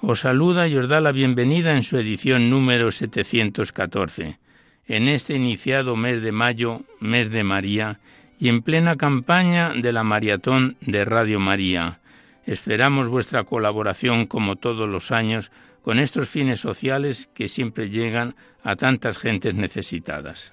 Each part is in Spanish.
os saluda y os da la bienvenida en su edición número 714, en este iniciado mes de mayo, mes de María, y en plena campaña de la maratón de Radio María. Esperamos vuestra colaboración como todos los años con estos fines sociales que siempre llegan a tantas gentes necesitadas.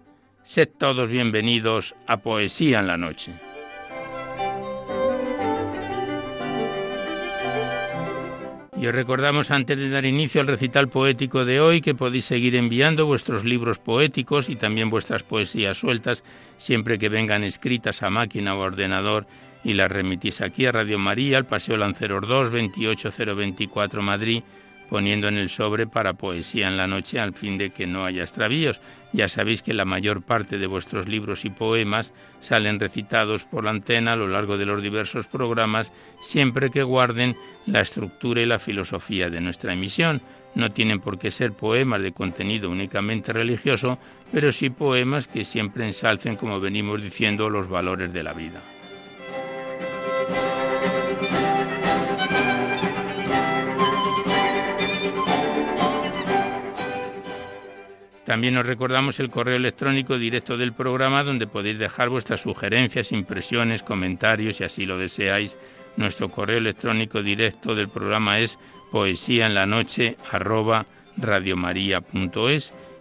Sed todos bienvenidos a Poesía en la Noche. Y os recordamos antes de dar inicio al recital poético de hoy que podéis seguir enviando vuestros libros poéticos y también vuestras poesías sueltas siempre que vengan escritas a máquina o ordenador y las remitís aquí a Radio María, al Paseo Lanceros 2, 28024 Madrid poniendo en el sobre para poesía en la noche al fin de que no haya extravíos. Ya sabéis que la mayor parte de vuestros libros y poemas salen recitados por la antena a lo largo de los diversos programas, siempre que guarden la estructura y la filosofía de nuestra emisión. No tienen por qué ser poemas de contenido únicamente religioso, pero sí poemas que siempre ensalcen, como venimos diciendo, los valores de la vida. También os recordamos el correo electrónico directo del programa donde podéis dejar vuestras sugerencias, impresiones, comentarios, y así lo deseáis. Nuestro correo electrónico directo del programa es poesía en la noche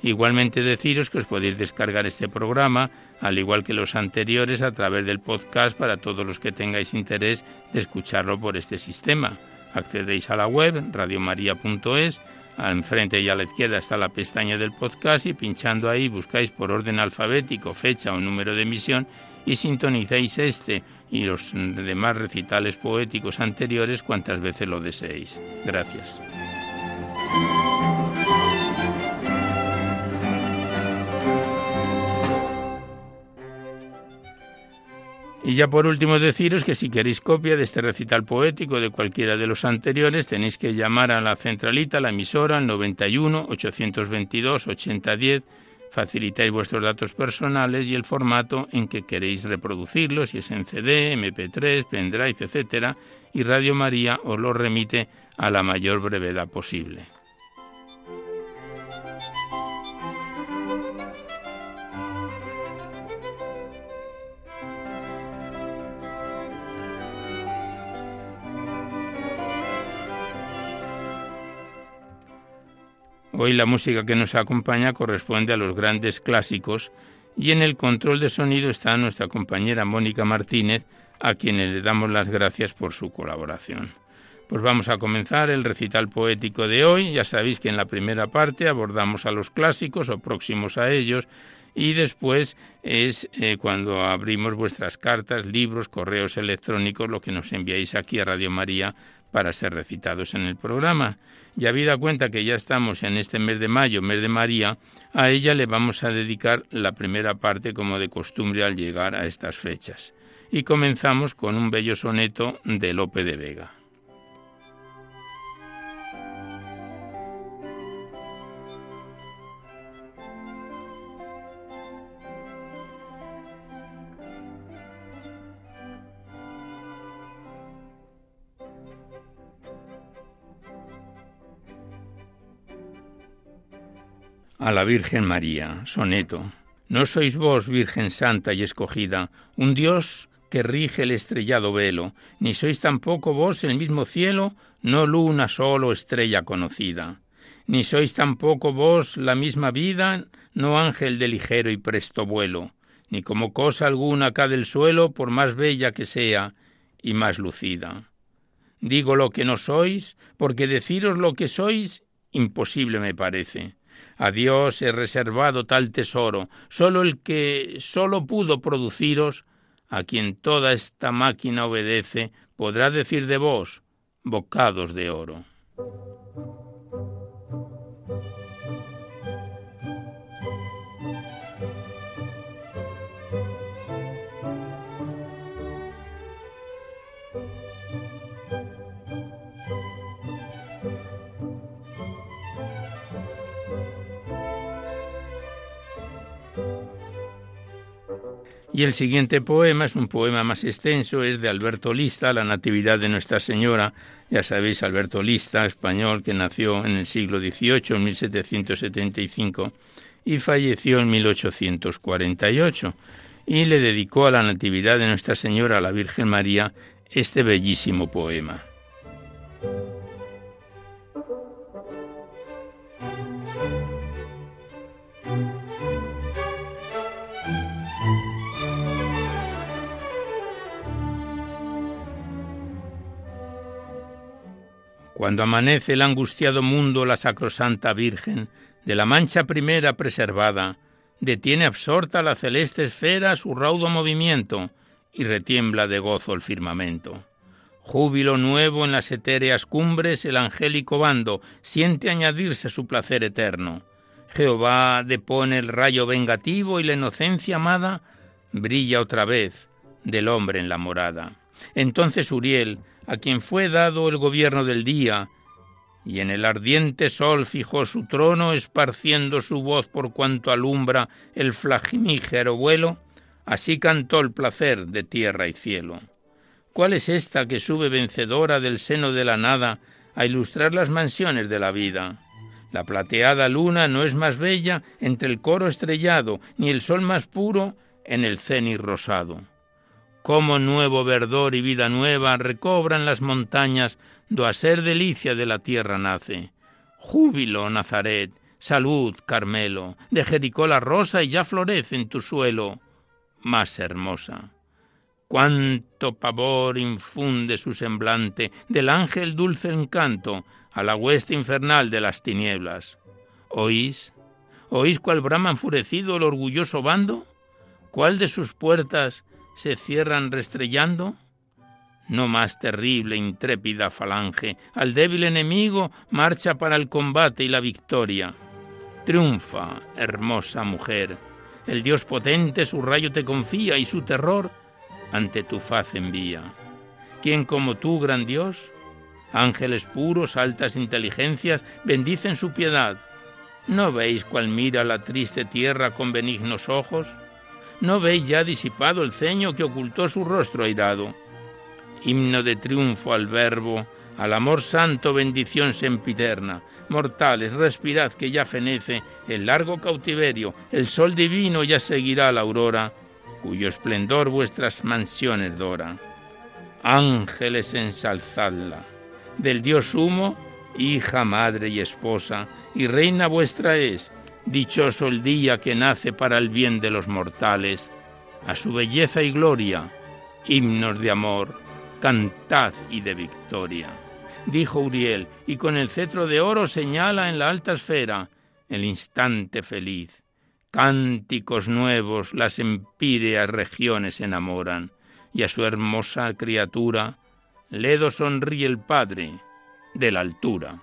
Igualmente deciros que os podéis descargar este programa, al igual que los anteriores, a través del podcast para todos los que tengáis interés de escucharlo por este sistema. Accedéis a la web radiomaria.es Enfrente y a la izquierda está la pestaña del podcast y pinchando ahí buscáis por orden alfabético fecha o número de emisión y sintonizáis este y los demás recitales poéticos anteriores cuantas veces lo deseéis. Gracias. Y ya por último deciros que si queréis copia de este recital poético de cualquiera de los anteriores, tenéis que llamar a la centralita, la emisora, al 91 822 8010. Facilitáis vuestros datos personales y el formato en que queréis reproducirlos, si es en CD, MP3, pendrive, etc. Y Radio María os lo remite a la mayor brevedad posible. Hoy la música que nos acompaña corresponde a los grandes clásicos y en el control de sonido está nuestra compañera Mónica Martínez, a quien le damos las gracias por su colaboración. Pues vamos a comenzar el recital poético de hoy. Ya sabéis que en la primera parte abordamos a los clásicos o próximos a ellos y después es eh, cuando abrimos vuestras cartas, libros, correos electrónicos, lo que nos enviáis aquí a Radio María para ser recitados en el programa. Y habida cuenta que ya estamos en este mes de mayo, mes de María, a ella le vamos a dedicar la primera parte como de costumbre al llegar a estas fechas. Y comenzamos con un bello soneto de Lope de Vega. A la Virgen María. Soneto. No sois vos, Virgen Santa y escogida, un Dios que rige el estrellado velo, ni sois tampoco vos el mismo cielo, no luna solo estrella conocida, ni sois tampoco vos la misma vida, no ángel de ligero y presto vuelo, ni como cosa alguna acá del suelo, por más bella que sea y más lucida. Digo lo que no sois, porque deciros lo que sois imposible me parece. A Dios he reservado tal tesoro, solo el que solo pudo produciros, a quien toda esta máquina obedece, podrá decir de vos, bocados de oro. Y el siguiente poema es un poema más extenso, es de Alberto Lista, La Natividad de Nuestra Señora. Ya sabéis, Alberto Lista, español, que nació en el siglo XVIII, en 1775, y falleció en 1848. Y le dedicó a la Natividad de Nuestra Señora, a la Virgen María, este bellísimo poema. Cuando amanece el angustiado mundo, la sacrosanta Virgen, de la mancha primera preservada, detiene absorta la celeste esfera su raudo movimiento y retiembla de gozo el firmamento. Júbilo nuevo en las etéreas cumbres el angélico bando siente añadirse su placer eterno. Jehová depone el rayo vengativo y la inocencia amada brilla otra vez del hombre en la morada. Entonces Uriel, a quien fue dado el gobierno del día, y en el ardiente sol fijó su trono, esparciendo su voz por cuanto alumbra el flagimígero vuelo, así cantó el placer de tierra y cielo. ¿Cuál es esta que sube vencedora del seno de la nada a ilustrar las mansiones de la vida? La plateada luna no es más bella entre el coro estrellado, ni el sol más puro en el cenit rosado cómo nuevo verdor y vida nueva recobran las montañas do a ser delicia de la tierra nace. Júbilo, Nazaret, salud, Carmelo, de Jericó la rosa y ya florece en tu suelo, más hermosa. Cuánto pavor infunde su semblante del ángel dulce encanto a la hueste infernal de las tinieblas. ¿Oís? ¿Oís cuál brama enfurecido el orgulloso bando? ¿Cuál de sus puertas se cierran restrellando? No más terrible, intrépida falange, al débil enemigo marcha para el combate y la victoria. Triunfa, hermosa mujer, el Dios potente su rayo te confía y su terror ante tu faz envía. ¿Quién como tú, gran Dios? Ángeles puros, altas inteligencias, bendicen su piedad. ¿No veis cuál mira la triste tierra con benignos ojos? ¿No veis ya disipado el ceño que ocultó su rostro airado? Himno de triunfo al Verbo, al amor santo bendición sempiterna. Mortales, respirad que ya fenece el largo cautiverio, el sol divino ya seguirá la aurora, cuyo esplendor vuestras mansiones dora. Ángeles ensalzadla, del Dios humo, hija, madre y esposa, y reina vuestra es, Dichoso el día que nace para el bien de los mortales. A su belleza y gloria, himnos de amor, cantad y de victoria. Dijo Uriel, y con el cetro de oro señala en la alta esfera el instante feliz. Cánticos nuevos las empíreas regiones enamoran, y a su hermosa criatura ledo sonríe el Padre de la altura.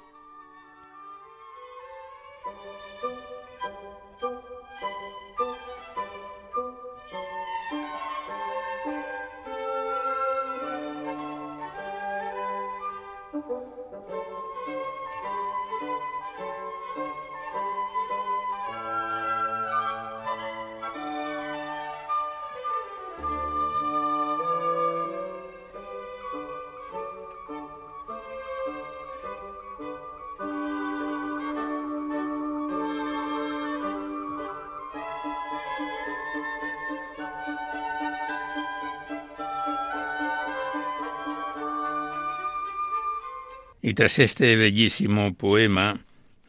Tras este bellísimo poema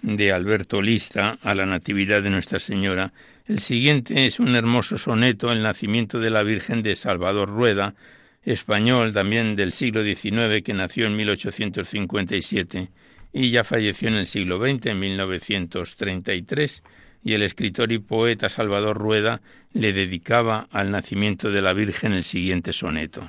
de Alberto Lista a la Natividad de Nuestra Señora, el siguiente es un hermoso soneto, El nacimiento de la Virgen de Salvador Rueda, español también del siglo XIX, que nació en 1857 y ya falleció en el siglo XX, en 1933, y el escritor y poeta Salvador Rueda le dedicaba al nacimiento de la Virgen el siguiente soneto.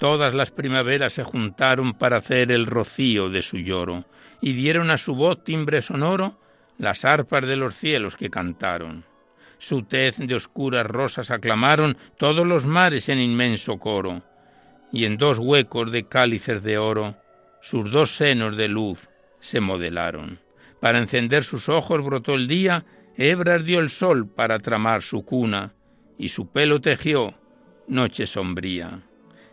Todas las primaveras se juntaron para hacer el rocío de su lloro, y dieron a su voz timbre sonoro las arpas de los cielos que cantaron. Su tez de oscuras rosas aclamaron todos los mares en inmenso coro, y en dos huecos de cálices de oro sus dos senos de luz se modelaron. Para encender sus ojos brotó el día, hebras dio el sol para tramar su cuna, y su pelo tejió noche sombría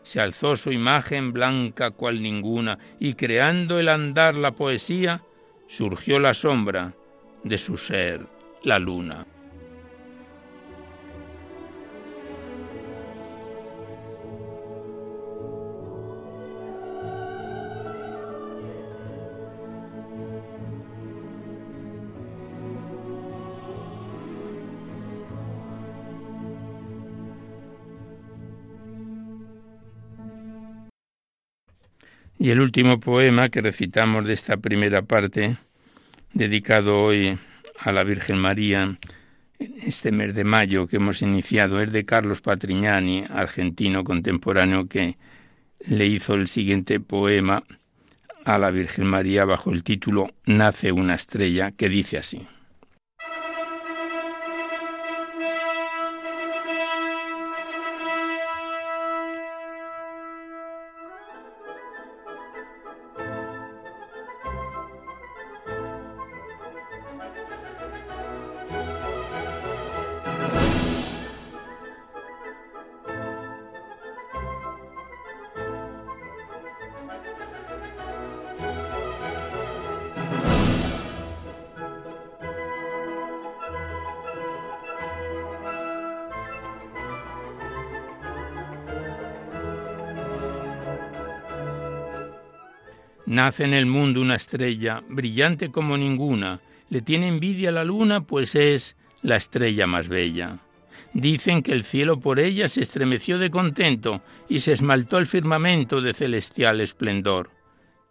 se alzó su imagen blanca cual ninguna, y creando el andar la poesía, surgió la sombra de su ser, la luna. Y el último poema que recitamos de esta primera parte, dedicado hoy a la Virgen María, este mes de mayo que hemos iniciado, es de Carlos Patrignani, argentino contemporáneo, que le hizo el siguiente poema a la Virgen María bajo el título Nace una estrella, que dice así. Nace en el mundo una estrella, brillante como ninguna, le tiene envidia la luna, pues es la estrella más bella. Dicen que el cielo por ella se estremeció de contento y se esmaltó el firmamento de celestial esplendor,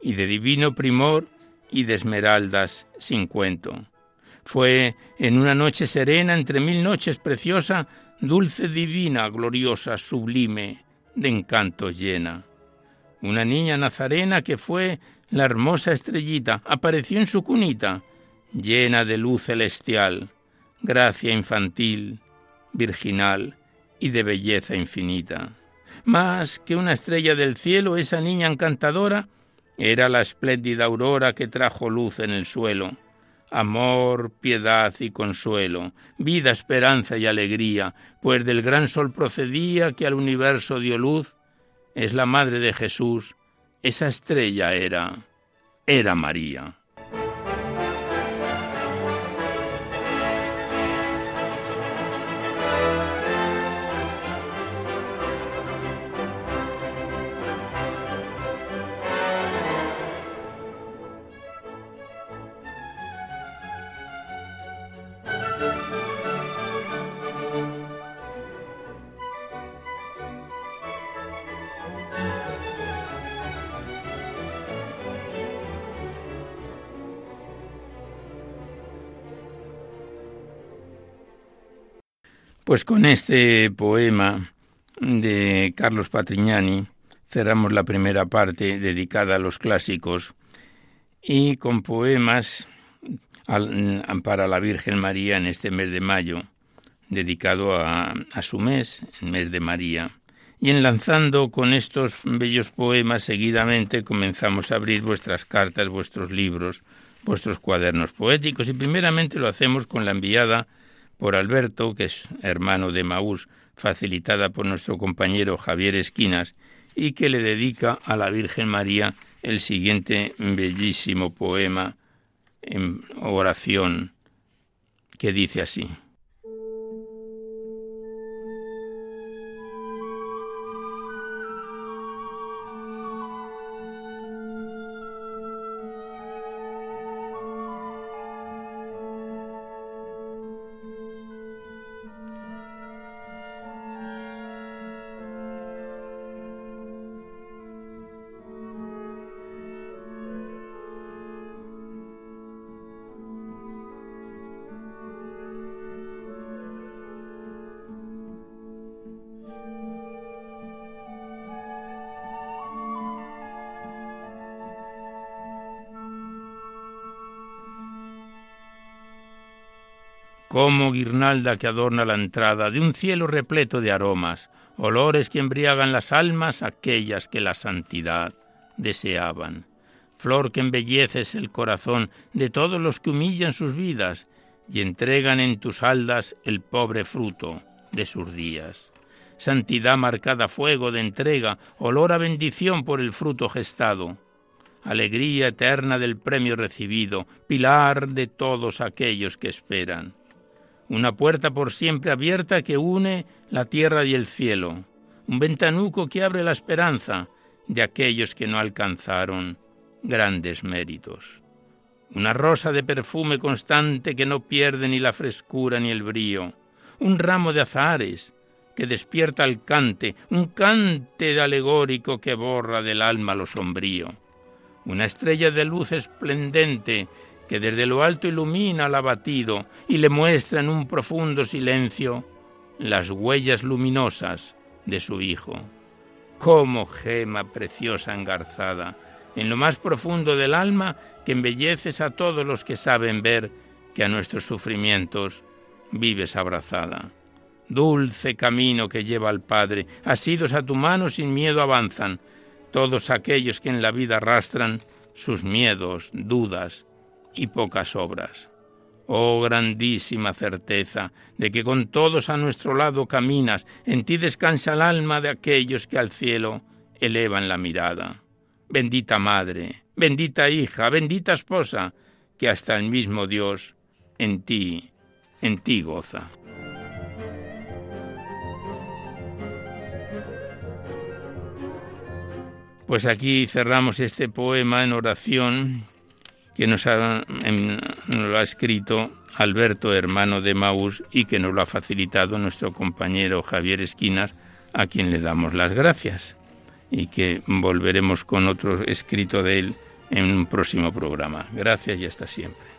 y de divino primor y de esmeraldas sin cuento. Fue en una noche serena, entre mil noches preciosa, dulce, divina, gloriosa, sublime, de encantos llena una niña nazarena que fue la hermosa estrellita, apareció en su cunita, llena de luz celestial, gracia infantil, virginal y de belleza infinita. Más que una estrella del cielo, esa niña encantadora era la espléndida aurora que trajo luz en el suelo, amor, piedad y consuelo, vida, esperanza y alegría, pues del gran sol procedía que al universo dio luz es la madre de Jesús, esa estrella era, era María. Pues con este poema de Carlos Patrignani cerramos la primera parte dedicada a los clásicos y con poemas para la Virgen María en este mes de mayo, dedicado a, a su mes, el mes de María. Y enlazando con estos bellos poemas, seguidamente comenzamos a abrir vuestras cartas, vuestros libros, vuestros cuadernos poéticos, y primeramente lo hacemos con la enviada por Alberto, que es hermano de Maús, facilitada por nuestro compañero Javier Esquinas, y que le dedica a la Virgen María el siguiente bellísimo poema en oración que dice así. Como guirnalda que adorna la entrada de un cielo repleto de aromas, olores que embriagan las almas aquellas que la santidad deseaban. Flor que embelleces el corazón de todos los que humillan sus vidas y entregan en tus aldas el pobre fruto de sus días. Santidad marcada fuego de entrega, olor a bendición por el fruto gestado. Alegría eterna del premio recibido, pilar de todos aquellos que esperan una puerta por siempre abierta que une la tierra y el cielo, un ventanuco que abre la esperanza de aquellos que no alcanzaron grandes méritos, una rosa de perfume constante que no pierde ni la frescura ni el brío, un ramo de azahares que despierta el cante, un cante alegórico que borra del alma lo sombrío, una estrella de luz esplendente que desde lo alto ilumina al abatido y le muestra en un profundo silencio las huellas luminosas de su Hijo. Como gema preciosa engarzada, en lo más profundo del alma que embelleces a todos los que saben ver que a nuestros sufrimientos vives abrazada. Dulce camino que lleva al Padre, asidos a tu mano sin miedo avanzan, todos aquellos que en la vida arrastran sus miedos, dudas, y pocas obras. Oh grandísima certeza de que con todos a nuestro lado caminas, en ti descansa el alma de aquellos que al cielo elevan la mirada. Bendita Madre, bendita hija, bendita esposa, que hasta el mismo Dios en ti, en ti goza. Pues aquí cerramos este poema en oración que nos, em, lo ha escrito Alberto, hermano de Maús, y que nos lo ha facilitado nuestro compañero Javier Esquinas, a quien le damos las gracias, y que volveremos con otro escrito de él en un próximo programa. Gracias y hasta siempre.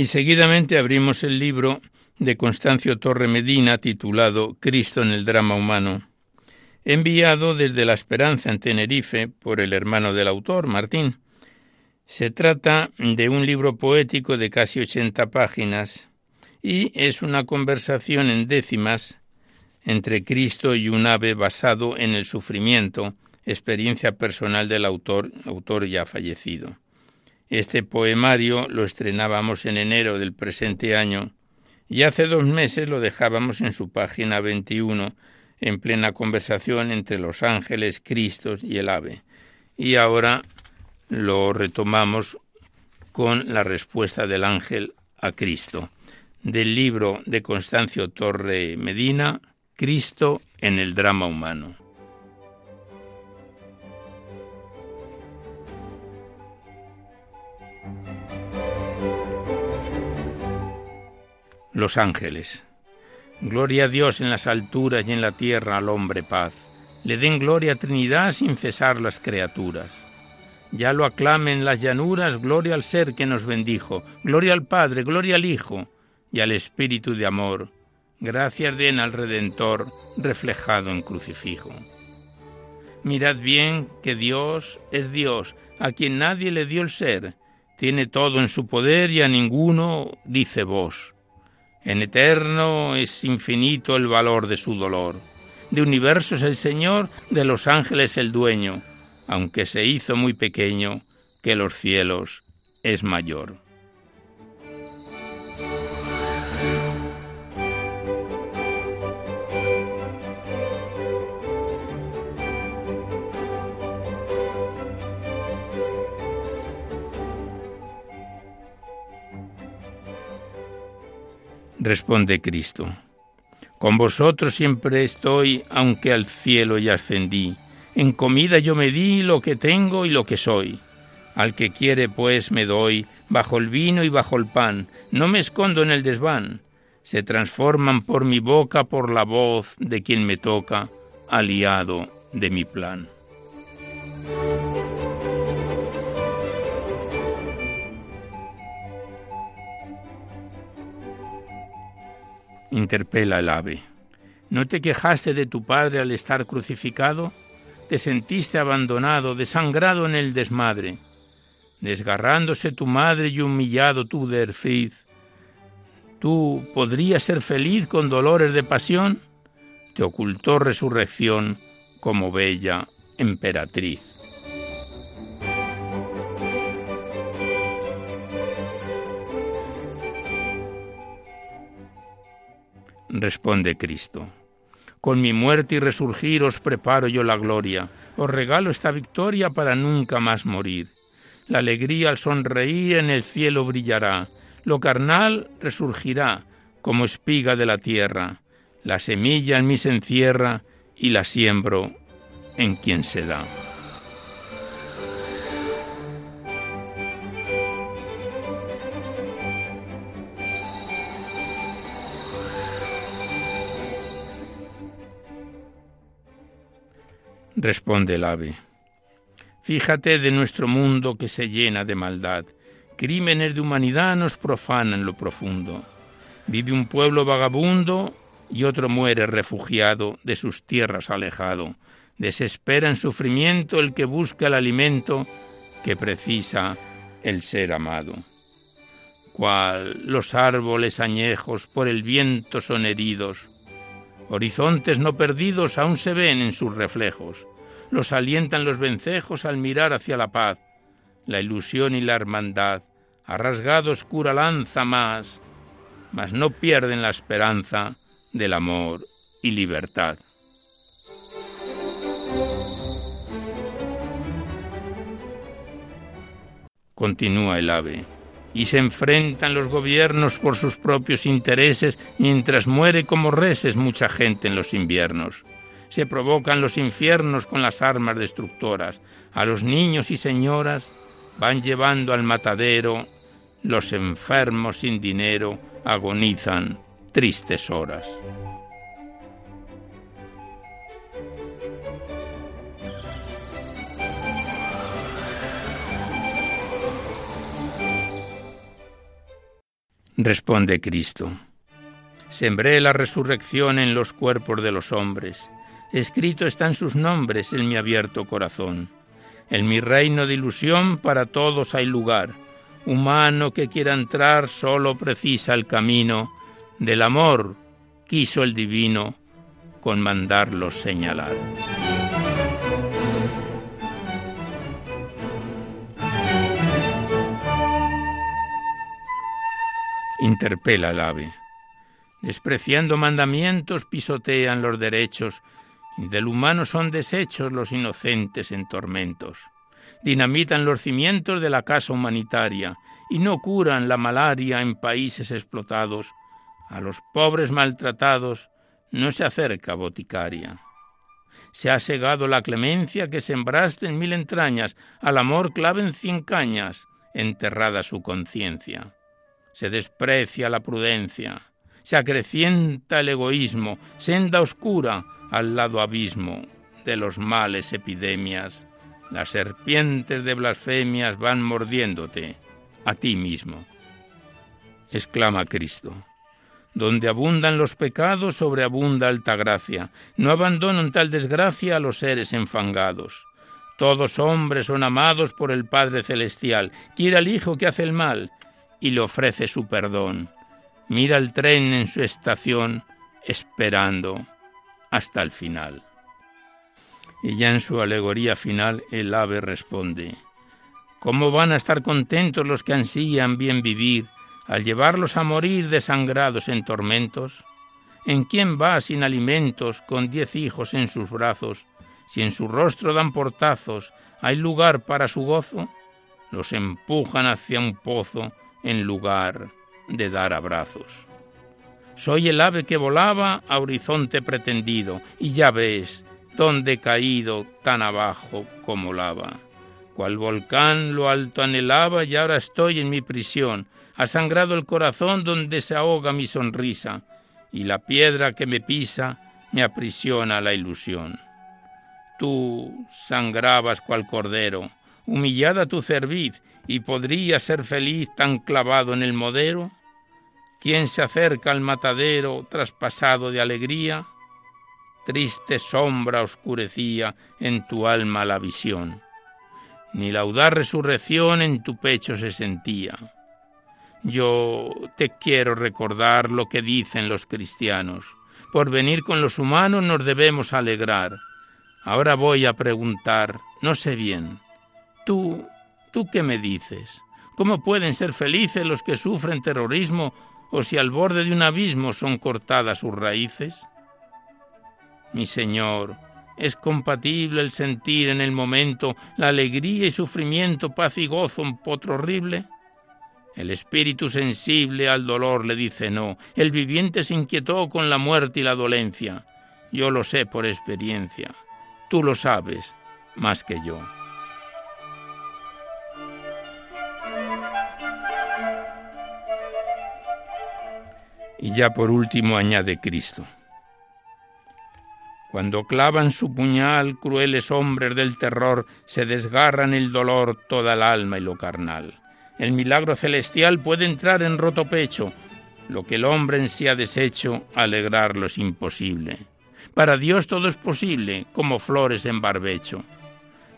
Y seguidamente abrimos el libro de Constancio Torre Medina titulado Cristo en el drama humano, enviado desde La Esperanza en Tenerife por el hermano del autor, Martín. Se trata de un libro poético de casi 80 páginas y es una conversación en décimas entre Cristo y un ave basado en el sufrimiento, experiencia personal del autor, autor ya fallecido. Este poemario lo estrenábamos en enero del presente año y hace dos meses lo dejábamos en su página 21 en plena conversación entre los ángeles, Cristos y el ave. Y ahora lo retomamos con la respuesta del ángel a Cristo, del libro de Constancio Torre Medina, Cristo en el drama humano. Los ángeles. Gloria a Dios en las alturas y en la tierra al hombre paz. Le den gloria a Trinidad sin cesar las criaturas. Ya lo aclamen las llanuras, gloria al ser que nos bendijo, gloria al Padre, gloria al Hijo y al Espíritu de amor, Gracias den al Redentor reflejado en crucifijo. Mirad bien que Dios es Dios, a quien nadie le dio el ser, tiene todo en su poder y a ninguno dice vos. En eterno es infinito el valor de su dolor. De universo es el Señor, de los ángeles el dueño, aunque se hizo muy pequeño, que los cielos es mayor. Responde Cristo. Con vosotros siempre estoy, aunque al cielo ya ascendí. En comida yo me di lo que tengo y lo que soy. Al que quiere, pues, me doy, bajo el vino y bajo el pan. No me escondo en el desván. Se transforman por mi boca, por la voz de quien me toca, aliado de mi plan. Interpela el ave. ¿No te quejaste de tu padre al estar crucificado? ¿Te sentiste abandonado, desangrado en el desmadre? Desgarrándose tu madre y humillado tu derfiz, ¿tú podrías ser feliz con dolores de pasión? Te ocultó resurrección como bella emperatriz. Responde Cristo. Con mi muerte y resurgir os preparo yo la gloria, os regalo esta victoria para nunca más morir. La alegría al sonreír en el cielo brillará, lo carnal resurgirá como espiga de la tierra, la semilla en mí se encierra y la siembro en quien se da. Responde el ave. Fíjate de nuestro mundo que se llena de maldad. Crímenes de humanidad nos profanan lo profundo. Vive un pueblo vagabundo y otro muere refugiado de sus tierras alejado. Desespera en sufrimiento el que busca el alimento que precisa el ser amado. Cual los árboles añejos por el viento son heridos, horizontes no perdidos aún se ven en sus reflejos los alientan los vencejos al mirar hacia la paz. La ilusión y la hermandad, ha rasgado oscura lanza más, mas no pierden la esperanza del amor y libertad. Continúa el ave. Y se enfrentan los gobiernos por sus propios intereses mientras muere como reses mucha gente en los inviernos se provocan los infiernos con las armas destructoras. A los niños y señoras van llevando al matadero, los enfermos sin dinero agonizan tristes horas. Responde Cristo. Sembré la resurrección en los cuerpos de los hombres Escrito están sus nombres en mi abierto corazón. En mi reino de ilusión para todos hay lugar. Humano que quiera entrar solo precisa el camino del amor, quiso el divino con mandarlos señalar. Interpela el ave. Despreciando mandamientos, pisotean los derechos del humano son desechos los inocentes en tormentos. Dinamitan los cimientos de la casa humanitaria y no curan la malaria en países explotados. A los pobres maltratados no se acerca boticaria. Se ha segado la clemencia que sembraste en mil entrañas, al amor claven cien cañas, enterrada su conciencia. Se desprecia la prudencia, se acrecienta el egoísmo, senda oscura, al lado abismo de los males epidemias, las serpientes de blasfemias van mordiéndote a ti mismo. Exclama Cristo. Donde abundan los pecados, sobreabunda alta gracia. No abandonan tal desgracia a los seres enfangados. Todos hombres son amados por el Padre Celestial. Quiere al Hijo que hace el mal y le ofrece su perdón. Mira el tren en su estación, esperando hasta el final. Y ya en su alegoría final el ave responde, ¿Cómo van a estar contentos los que ansían bien vivir al llevarlos a morir desangrados en tormentos? ¿En quién va sin alimentos, con diez hijos en sus brazos, si en su rostro dan portazos, hay lugar para su gozo? Los empujan hacia un pozo en lugar de dar abrazos. Soy el ave que volaba a horizonte pretendido, y ya ves, donde he caído tan abajo como lava. Cual volcán lo alto anhelaba y ahora estoy en mi prisión, ha sangrado el corazón donde se ahoga mi sonrisa, y la piedra que me pisa me aprisiona la ilusión. Tú sangrabas cual cordero, humillada tu cerviz, y podría ser feliz tan clavado en el modero. ¿Quién se acerca al matadero traspasado de alegría? Triste sombra oscurecía en tu alma la visión, ni la audaz resurrección en tu pecho se sentía. Yo te quiero recordar lo que dicen los cristianos. Por venir con los humanos nos debemos alegrar. Ahora voy a preguntar, no sé bien, ¿tú, tú qué me dices? ¿Cómo pueden ser felices los que sufren terrorismo o si al borde de un abismo son cortadas sus raíces? Mi Señor, ¿es compatible el sentir en el momento la alegría y sufrimiento, paz y gozo un potro horrible? El espíritu sensible al dolor le dice no, el viviente se inquietó con la muerte y la dolencia. Yo lo sé por experiencia, tú lo sabes más que yo. Y ya por último añade Cristo. Cuando clavan su puñal, crueles hombres del terror se desgarran el dolor toda el alma y lo carnal. El milagro celestial puede entrar en roto pecho. Lo que el hombre en sí ha deshecho, alegrarlo es imposible. Para Dios todo es posible, como flores en barbecho.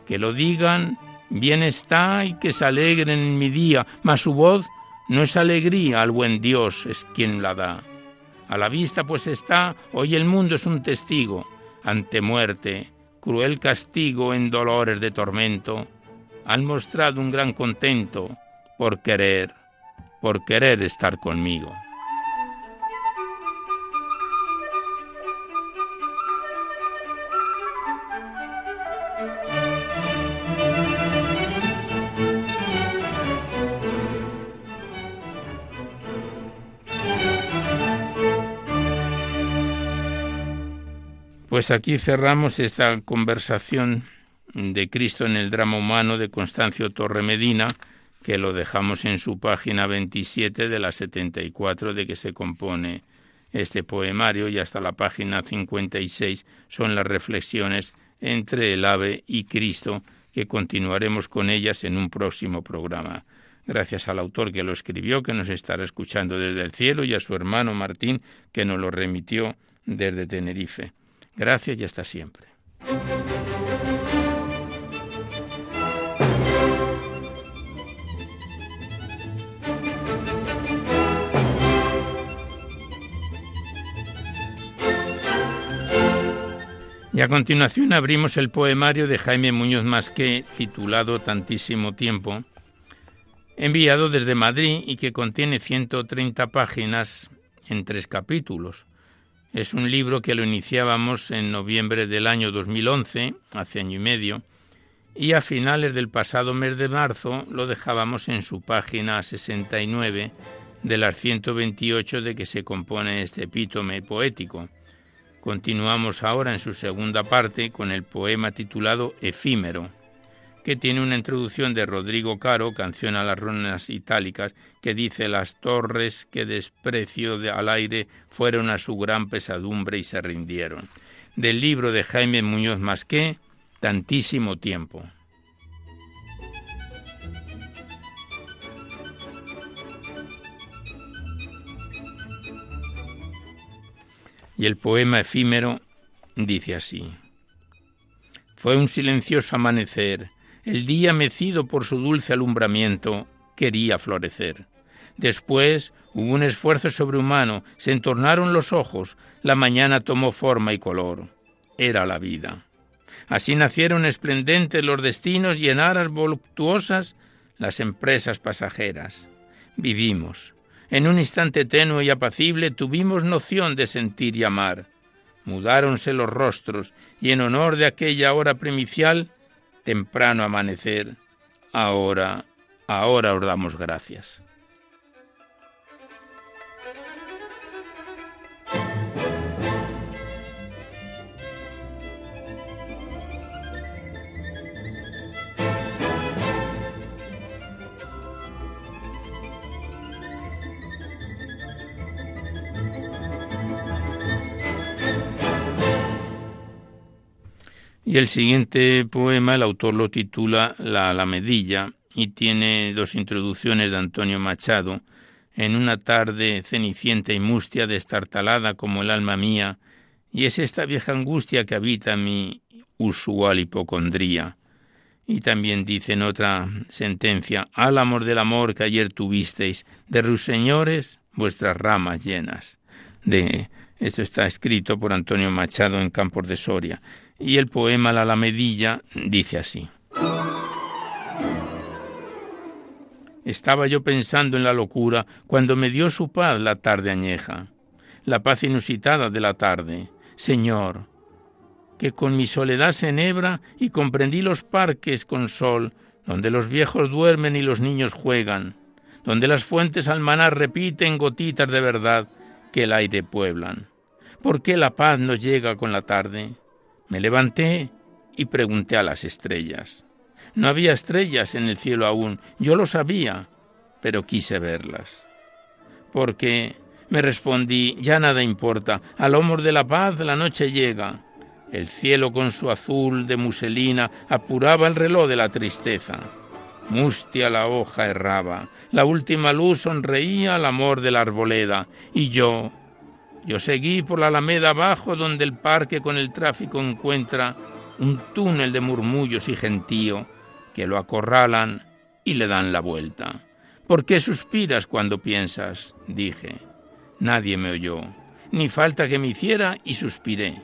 Que lo digan, bien está y que se alegren en mi día, mas su voz no es alegría, al buen Dios es quien la da. A la vista pues está, hoy el mundo es un testigo, ante muerte, cruel castigo en dolores de tormento, han mostrado un gran contento por querer, por querer estar conmigo. Pues aquí cerramos esta conversación de Cristo en el drama humano de Constancio Torre Medina, que lo dejamos en su página 27 de la 74 de que se compone este poemario y hasta la página 56 son las reflexiones entre el ave y Cristo, que continuaremos con ellas en un próximo programa. Gracias al autor que lo escribió, que nos estará escuchando desde el cielo, y a su hermano Martín, que nos lo remitió desde Tenerife. Gracias y hasta siempre. Y a continuación abrimos el poemario de Jaime Muñoz Masqué, titulado Tantísimo tiempo, enviado desde Madrid y que contiene 130 páginas en tres capítulos. Es un libro que lo iniciábamos en noviembre del año 2011, hace año y medio, y a finales del pasado mes de marzo lo dejábamos en su página 69 de las 128 de que se compone este epítome poético. Continuamos ahora en su segunda parte con el poema titulado Efímero que tiene una introducción de Rodrigo Caro, canción a las runas itálicas, que dice las torres que desprecio de, al aire fueron a su gran pesadumbre y se rindieron. Del libro de Jaime Muñoz Masqué, Tantísimo tiempo. Y el poema efímero dice así. Fue un silencioso amanecer, el día mecido por su dulce alumbramiento quería florecer. Después hubo un esfuerzo sobrehumano, se entornaron los ojos, la mañana tomó forma y color. Era la vida. Así nacieron esplendentes los destinos y en aras voluptuosas las empresas pasajeras. Vivimos. En un instante tenue y apacible tuvimos noción de sentir y amar. Mudáronse los rostros y en honor de aquella hora primicial, temprano amanecer, ahora, ahora os damos gracias. Y el siguiente poema el autor lo titula La Alamedilla y tiene dos introducciones de Antonio Machado. En una tarde cenicienta y mustia, destartalada como el alma mía, y es esta vieja angustia que habita mi usual hipocondría. Y también dice en otra sentencia, al amor del amor que ayer tuvisteis, de ruiseñores vuestras ramas llenas. De esto está escrito por Antonio Machado en Campos de Soria. Y el poema La Alamedilla dice así. Estaba yo pensando en la locura cuando me dio su paz la tarde añeja, la paz inusitada de la tarde. Señor, que con mi soledad se enhebra y comprendí los parques con sol, donde los viejos duermen y los niños juegan, donde las fuentes al manar repiten gotitas de verdad que el aire pueblan. ¿Por qué la paz no llega con la tarde? Me levanté y pregunté a las estrellas. No había estrellas en el cielo aún, yo lo sabía, pero quise verlas. Porque, me respondí, ya nada importa, al hombro de la paz la noche llega. El cielo con su azul de muselina apuraba el reloj de la tristeza. Mustia la hoja erraba, la última luz sonreía al amor de la arboleda, y yo, yo seguí por la alameda abajo donde el parque con el tráfico encuentra un túnel de murmullos y gentío que lo acorralan y le dan la vuelta. ¿Por qué suspiras cuando piensas? dije. Nadie me oyó, ni falta que me hiciera y suspiré.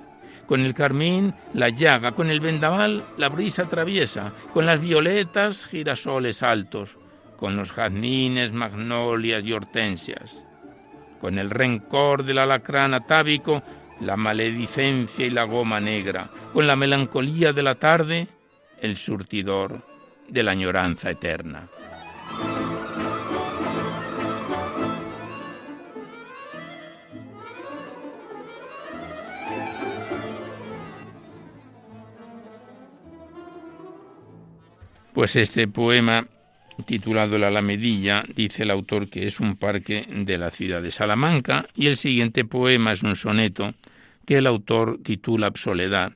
Con el carmín la llaga, con el vendaval la brisa traviesa, con las violetas girasoles altos, con los jazmines, magnolias y hortensias con el rencor del alacrán atávico, la maledicencia y la goma negra, con la melancolía de la tarde, el surtidor de la añoranza eterna. Pues este poema titulado La Alamedilla, dice el autor que es un parque de la ciudad de Salamanca, y el siguiente poema es un soneto que el autor titula Soledad,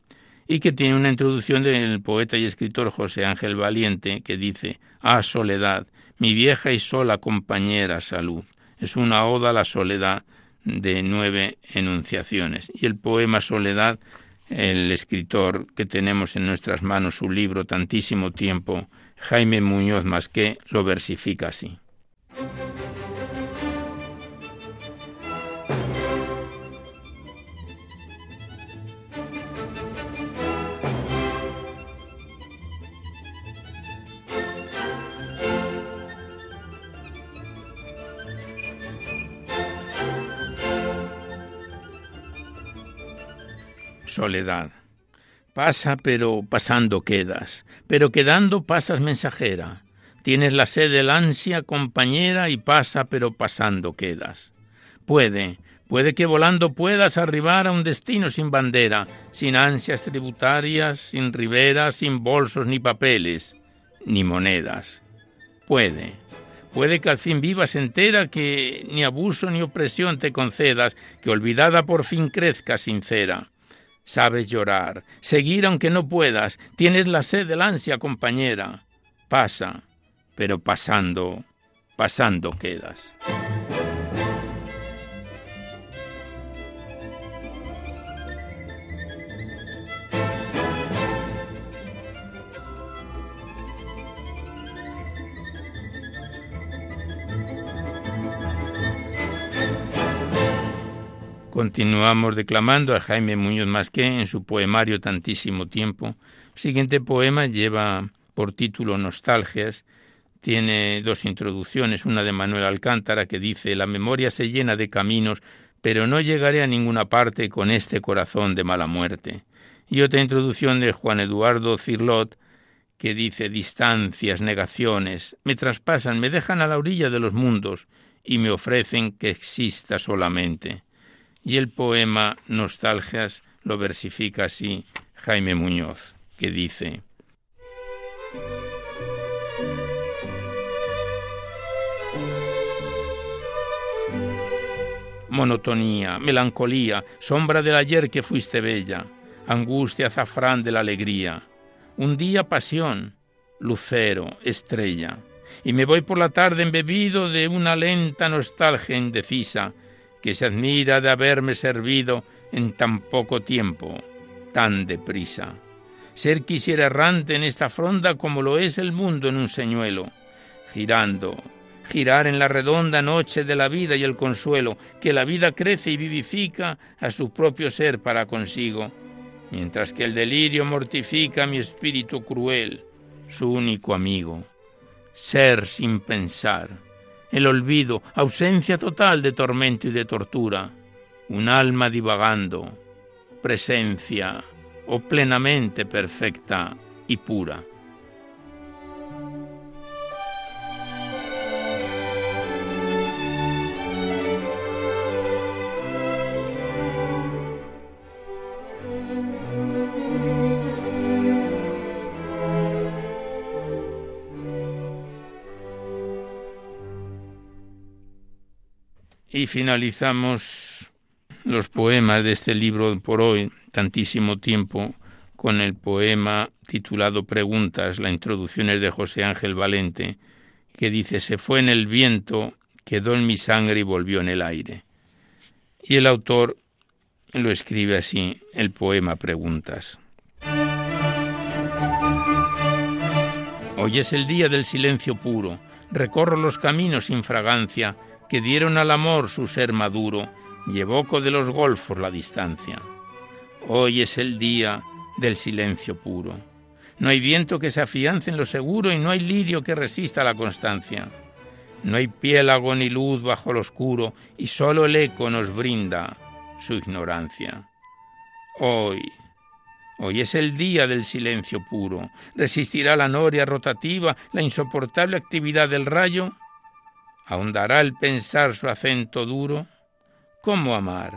y que tiene una introducción del poeta y escritor José Ángel Valiente, que dice, Ah, soledad, mi vieja y sola compañera salud. Es una oda a la soledad de nueve enunciaciones. Y el poema Soledad, el escritor que tenemos en nuestras manos su libro tantísimo tiempo, Jaime Muñoz Masqué lo versifica así. Soledad. Pasa, pero pasando quedas, pero quedando pasas mensajera. Tienes la sed del ansia compañera y pasa, pero pasando quedas. Puede, puede que volando puedas arribar a un destino sin bandera, sin ansias tributarias, sin riberas, sin bolsos ni papeles, ni monedas. Puede, puede que al fin vivas entera, que ni abuso ni opresión te concedas, que olvidada por fin crezca sincera Sabes llorar, seguir aunque no puedas, tienes la sed del ansia, compañera. Pasa, pero pasando, pasando quedas. Continuamos declamando a Jaime Muñoz Masqué en su poemario Tantísimo Tiempo. El siguiente poema lleva por título Nostalgias. Tiene dos introducciones, una de Manuel Alcántara que dice La memoria se llena de caminos, pero no llegaré a ninguna parte con este corazón de mala muerte. Y otra introducción de Juan Eduardo Cirlot que dice distancias, negaciones, me traspasan, me dejan a la orilla de los mundos y me ofrecen que exista solamente. Y el poema Nostalgias lo versifica así Jaime Muñoz, que dice Monotonía, melancolía, sombra del ayer que fuiste bella, angustia, azafrán de la alegría, un día pasión, lucero, estrella, y me voy por la tarde embebido de una lenta nostalgia indecisa, que se admira de haberme servido en tan poco tiempo, tan deprisa. Ser quisiera errante en esta fronda como lo es el mundo en un señuelo, girando, girar en la redonda noche de la vida y el consuelo, que la vida crece y vivifica a su propio ser para consigo, mientras que el delirio mortifica mi espíritu cruel, su único amigo. Ser sin pensar, el olvido, ausencia total de tormento y de tortura, un alma divagando, presencia o plenamente perfecta y pura. Y finalizamos los poemas de este libro por hoy, tantísimo tiempo, con el poema titulado Preguntas, la introducción es de José Ángel Valente, que dice, se fue en el viento, quedó en mi sangre y volvió en el aire. Y el autor lo escribe así, el poema Preguntas. Hoy es el día del silencio puro, recorro los caminos sin fragancia, que dieron al amor su ser maduro y evoco de los golfos la distancia. Hoy es el día del silencio puro. No hay viento que se afiance en lo seguro y no hay lirio que resista la constancia. No hay piélago ni luz bajo lo oscuro y solo el eco nos brinda su ignorancia. Hoy, hoy es el día del silencio puro. ¿Resistirá la noria rotativa, la insoportable actividad del rayo? ¿Ahondará el pensar su acento duro? ¿Cómo amar?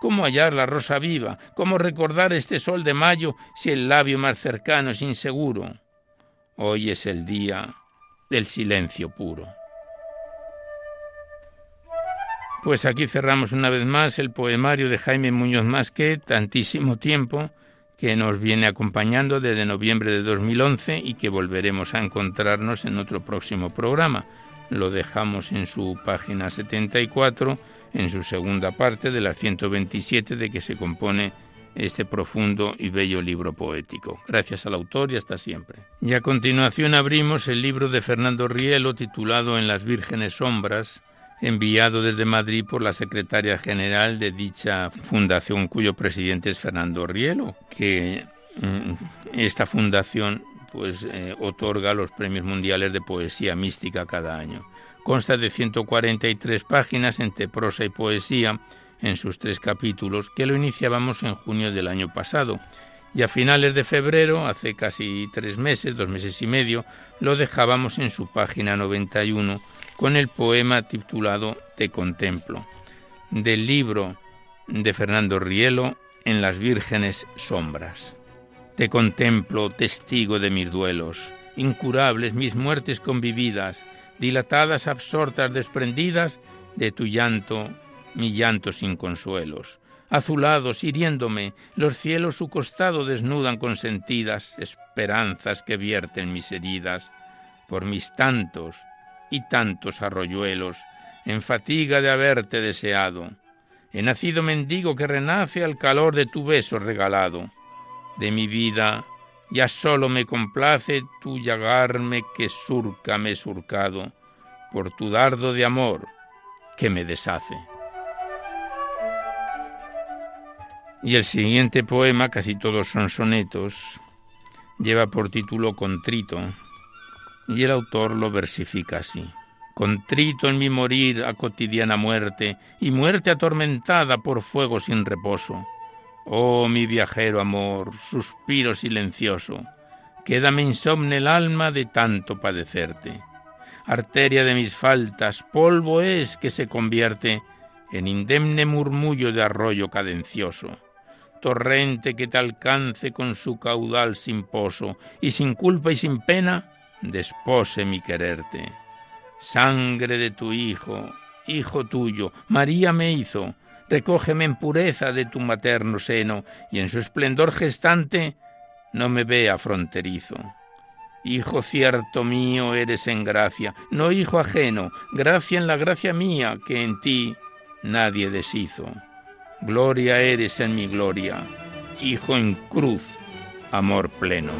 ¿Cómo hallar la rosa viva? ¿Cómo recordar este sol de mayo si el labio más cercano es inseguro? Hoy es el día del silencio puro. Pues aquí cerramos una vez más el poemario de Jaime Muñoz Masque, tantísimo tiempo, que nos viene acompañando desde noviembre de 2011 y que volveremos a encontrarnos en otro próximo programa lo dejamos en su página 74, en su segunda parte de las 127 de que se compone este profundo y bello libro poético. Gracias al autor y hasta siempre. Y a continuación abrimos el libro de Fernando Rielo titulado En las vírgenes sombras, enviado desde Madrid por la secretaria general de dicha fundación cuyo presidente es Fernando Rielo, que mm, esta fundación pues eh, otorga los premios mundiales de poesía mística cada año. Consta de 143 páginas entre prosa y poesía en sus tres capítulos, que lo iniciábamos en junio del año pasado. Y a finales de febrero, hace casi tres meses, dos meses y medio, lo dejábamos en su página 91 con el poema titulado Te contemplo, del libro de Fernando Rielo En las vírgenes sombras. Te contemplo, testigo de mis duelos, incurables mis muertes convividas, dilatadas, absortas, desprendidas de tu llanto, mi llanto sin consuelos. Azulados, hiriéndome, los cielos su costado desnudan consentidas esperanzas que vierten mis heridas, por mis tantos y tantos arroyuelos, en fatiga de haberte deseado. He nacido mendigo que renace al calor de tu beso regalado de mi vida, ya solo me complace tu llagarme que surca me surcado, por tu dardo de amor que me deshace. Y el siguiente poema, casi todos son sonetos, lleva por título Contrito, y el autor lo versifica así. Contrito en mi morir a cotidiana muerte, y muerte atormentada por fuego sin reposo. Oh mi viajero amor, suspiro silencioso, quédame insomne el alma de tanto padecerte. Arteria de mis faltas, polvo es que se convierte en indemne murmullo de arroyo cadencioso torrente que te alcance con su caudal sin poso, y sin culpa y sin pena, despose mi quererte. Sangre de tu Hijo, Hijo tuyo, María me hizo, recógeme en pureza de tu materno seno, y en su esplendor gestante no me vea fronterizo. Hijo cierto mío eres en gracia, no hijo ajeno, gracia en la gracia mía, que en ti nadie deshizo. Gloria eres en mi gloria, Hijo en cruz, amor pleno.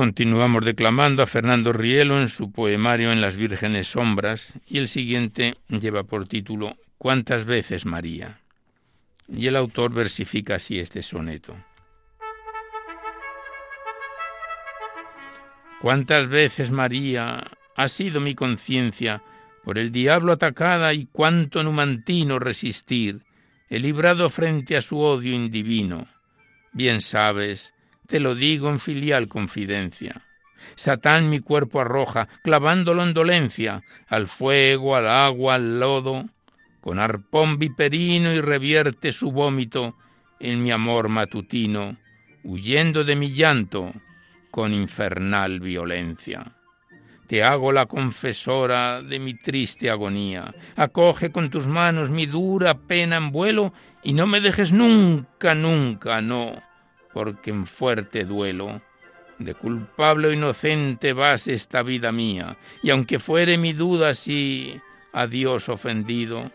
Continuamos declamando a Fernando Rielo en su poemario En las vírgenes sombras y el siguiente lleva por título ¿Cuántas veces María? Y el autor versifica así este soneto. ¿Cuántas veces, María, ha sido mi conciencia por el diablo atacada y cuánto numantino resistir, he librado frente a su odio indivino? Bien sabes, te lo digo en filial confidencia. Satán mi cuerpo arroja, clavándolo en dolencia, al fuego, al agua, al lodo, con arpón viperino y revierte su vómito en mi amor matutino, huyendo de mi llanto, con infernal violencia. Te hago la confesora de mi triste agonía. Acoge con tus manos mi dura pena en vuelo y no me dejes nunca, nunca, no, porque en fuerte duelo de culpable o inocente vas esta vida mía, y aunque fuere mi duda si a Dios ofendido,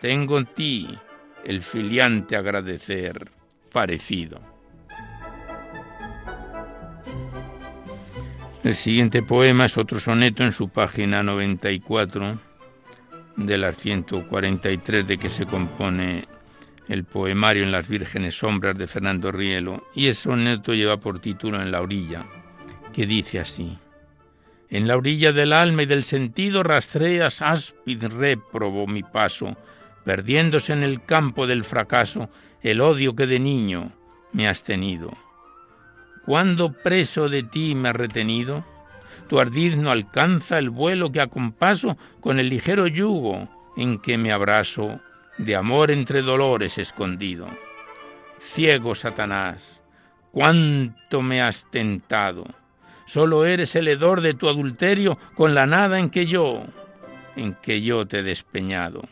tengo en ti el filiante agradecer parecido. El siguiente poema es otro soneto en su página 94 de las 143 de que se compone el poemario En las vírgenes sombras de Fernando Rielo y el soneto lleva por título En la orilla, que dice así. En la orilla del alma y del sentido rastreas áspid réprobo mi paso, perdiéndose en el campo del fracaso el odio que de niño me has tenido ¿Cuándo preso de ti me ha retenido? Tu ardid no alcanza el vuelo que acompaso con el ligero yugo en que me abrazo, de amor entre dolores escondido. Ciego Satanás, cuánto me has tentado. Solo eres el hedor de tu adulterio con la nada en que yo, en que yo te he despeñado.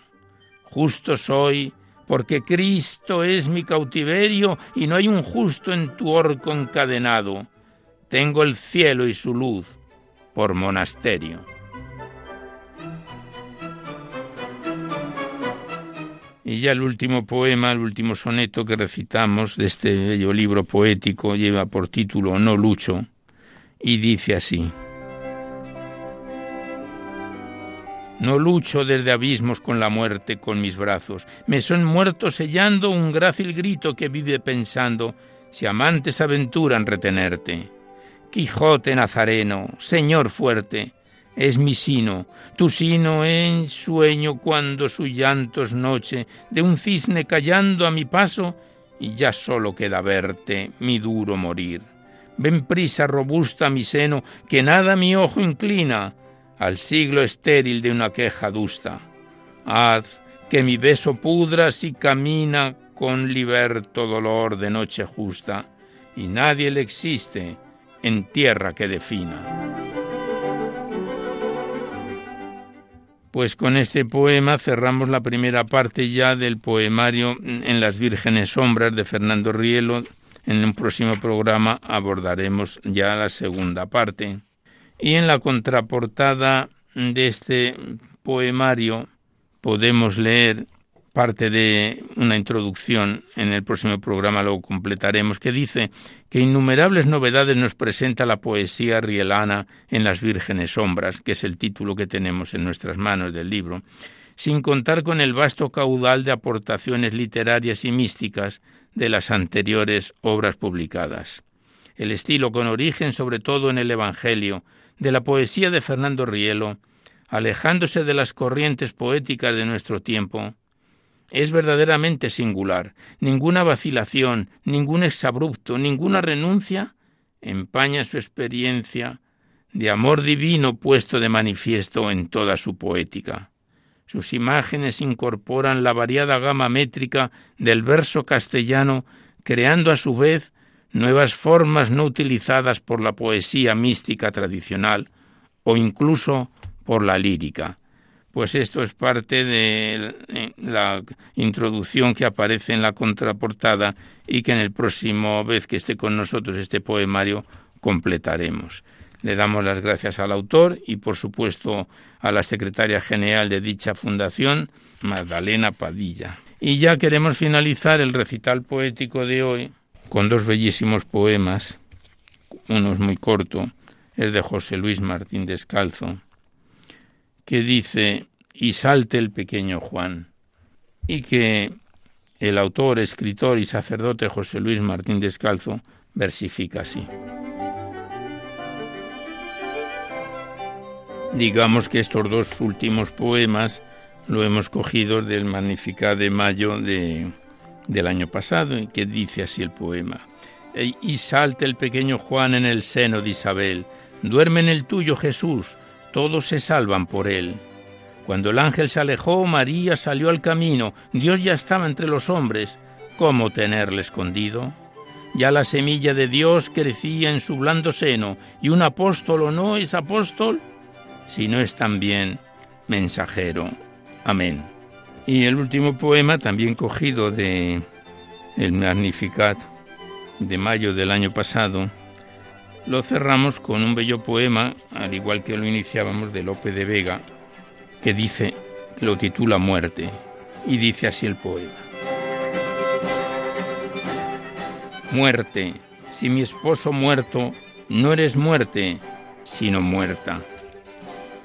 Justo soy porque Cristo es mi cautiverio y no hay un justo en tu orco encadenado. Tengo el cielo y su luz por monasterio. Y ya el último poema, el último soneto que recitamos de este bello libro poético lleva por título No lucho y dice así. No lucho desde abismos con la muerte con mis brazos. Me son muertos sellando un grácil grito que vive pensando si amantes aventuran retenerte. Quijote Nazareno, Señor fuerte, es mi sino, tu sino en sueño cuando su llanto es noche, de un cisne callando a mi paso, y ya solo queda verte, mi duro morir. Ven prisa robusta mi seno, que nada mi ojo inclina, al siglo estéril de una queja adusta. Haz que mi beso pudra si camina con liberto dolor de noche justa, y nadie le existe en tierra que defina. Pues con este poema cerramos la primera parte ya del poemario En las vírgenes sombras de Fernando Rielo. En un próximo programa abordaremos ya la segunda parte. Y en la contraportada de este poemario podemos leer parte de una introducción, en el próximo programa lo completaremos, que dice que innumerables novedades nos presenta la poesía rielana en las vírgenes sombras, que es el título que tenemos en nuestras manos del libro, sin contar con el vasto caudal de aportaciones literarias y místicas de las anteriores obras publicadas. El estilo con origen sobre todo en el Evangelio, de la poesía de Fernando Rielo, alejándose de las corrientes poéticas de nuestro tiempo, es verdaderamente singular. Ninguna vacilación, ningún exabrupto, ninguna renuncia empaña su experiencia de amor divino puesto de manifiesto en toda su poética. Sus imágenes incorporan la variada gama métrica del verso castellano, creando a su vez nuevas formas no utilizadas por la poesía mística tradicional o incluso por la lírica. Pues esto es parte de la introducción que aparece en la contraportada y que en el próximo vez que esté con nosotros este poemario completaremos. Le damos las gracias al autor y, por supuesto, a la secretaria general de dicha fundación, Magdalena Padilla. Y ya queremos finalizar el recital poético de hoy con dos bellísimos poemas. Uno es muy corto, es de José Luis Martín Descalzo, que dice, y salte el pequeño Juan, y que el autor, escritor y sacerdote José Luis Martín Descalzo versifica así. Digamos que estos dos últimos poemas lo hemos cogido del Magnificat de mayo de, del año pasado, que dice así el poema. Y salte el pequeño Juan en el seno de Isabel, duerme en el tuyo Jesús, todos se salvan por él. Cuando el ángel se alejó, María salió al camino, Dios ya estaba entre los hombres, ¿cómo tenerle escondido? Ya la semilla de Dios crecía en su blando seno, y un apóstol o no es apóstol, si no es también mensajero. Amén. Y el último poema, también cogido de el Magnificat de mayo del año pasado, lo cerramos con un bello poema, al igual que lo iniciábamos de Lope de Vega, que dice, lo titula Muerte, y dice así el poema. Muerte, si mi esposo muerto, no eres muerte, sino muerta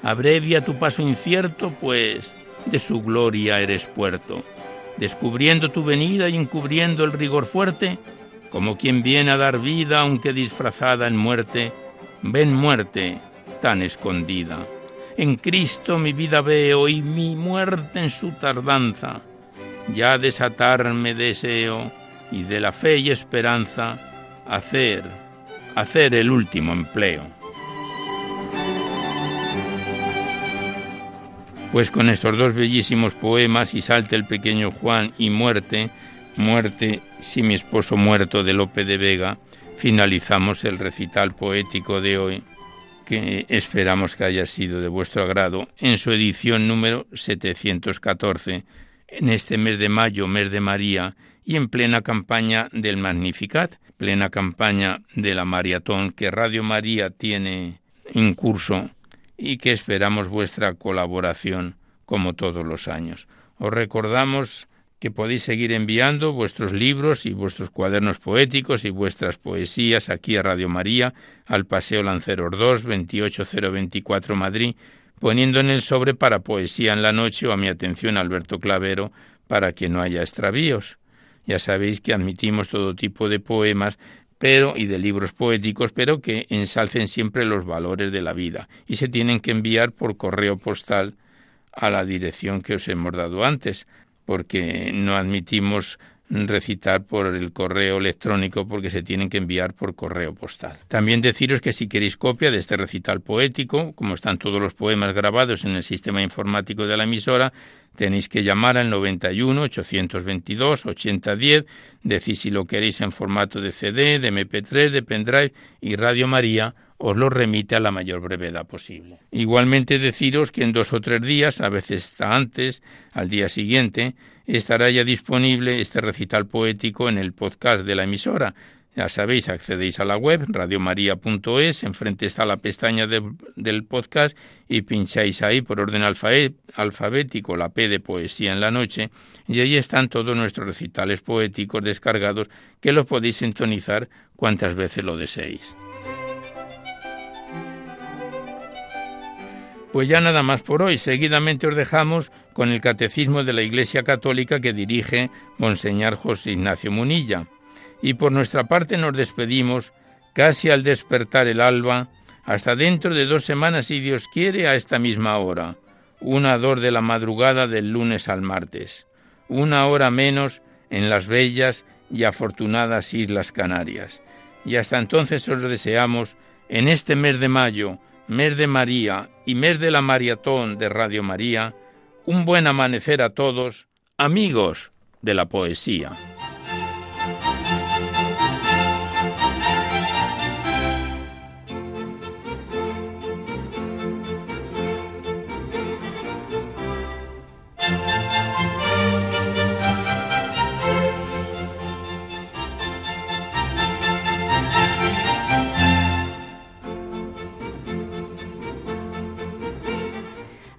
Abrevia tu paso incierto, pues de su gloria eres puerto. Descubriendo tu venida y encubriendo el rigor fuerte, como quien viene a dar vida aunque disfrazada en muerte, ven muerte tan escondida. En Cristo mi vida veo y mi muerte en su tardanza. Ya desatarme deseo y de la fe y esperanza hacer, hacer el último empleo. Pues con estos dos bellísimos poemas, Y salte el pequeño Juan y Muerte, Muerte si mi esposo muerto de Lope de Vega, finalizamos el recital poético de hoy, que esperamos que haya sido de vuestro agrado, en su edición número 714, en este mes de mayo, mes de María, y en plena campaña del Magnificat, plena campaña de la maratón que Radio María tiene en curso y que esperamos vuestra colaboración como todos los años. Os recordamos que podéis seguir enviando vuestros libros y vuestros cuadernos poéticos y vuestras poesías aquí a Radio María, al Paseo Lanceros 2, 28024 Madrid, poniendo en el sobre para Poesía en la Noche o a mi atención Alberto Clavero para que no haya extravíos. Ya sabéis que admitimos todo tipo de poemas pero y de libros poéticos, pero que ensalcen siempre los valores de la vida y se tienen que enviar por correo postal a la dirección que os hemos dado antes, porque no admitimos recitar por el correo electrónico porque se tienen que enviar por correo postal. También deciros que si queréis copia de este recital poético, como están todos los poemas grabados en el sistema informático de la emisora, tenéis que llamar al 91 822 8010, decís si lo queréis en formato de CD, de MP3, de pendrive y Radio María os lo remite a la mayor brevedad posible. Igualmente deciros que en dos o tres días, a veces está antes, al día siguiente, estará ya disponible este recital poético en el podcast de la emisora, Ya sabéis, accedéis a la web radiomaria.es, enfrente está la pestaña del podcast y pincháis ahí por orden alfabético la P de poesía en la noche y ahí están todos nuestros recitales poéticos descargados que los podéis sintonizar cuantas veces lo deseéis. Pues ya nada más por hoy. Seguidamente os dejamos con el Catecismo de la Iglesia Católica que dirige Monseñor José Ignacio Munilla y por nuestra parte nos despedimos casi al despertar el alba, hasta dentro de dos semanas, si Dios quiere, a esta misma hora, una dor de la madrugada del lunes al martes, una hora menos en las bellas y afortunadas Islas Canarias. Y hasta entonces os deseamos, en este mes de mayo, mes de María y mes de la maratón de Radio María, un buen amanecer a todos, amigos de la poesía.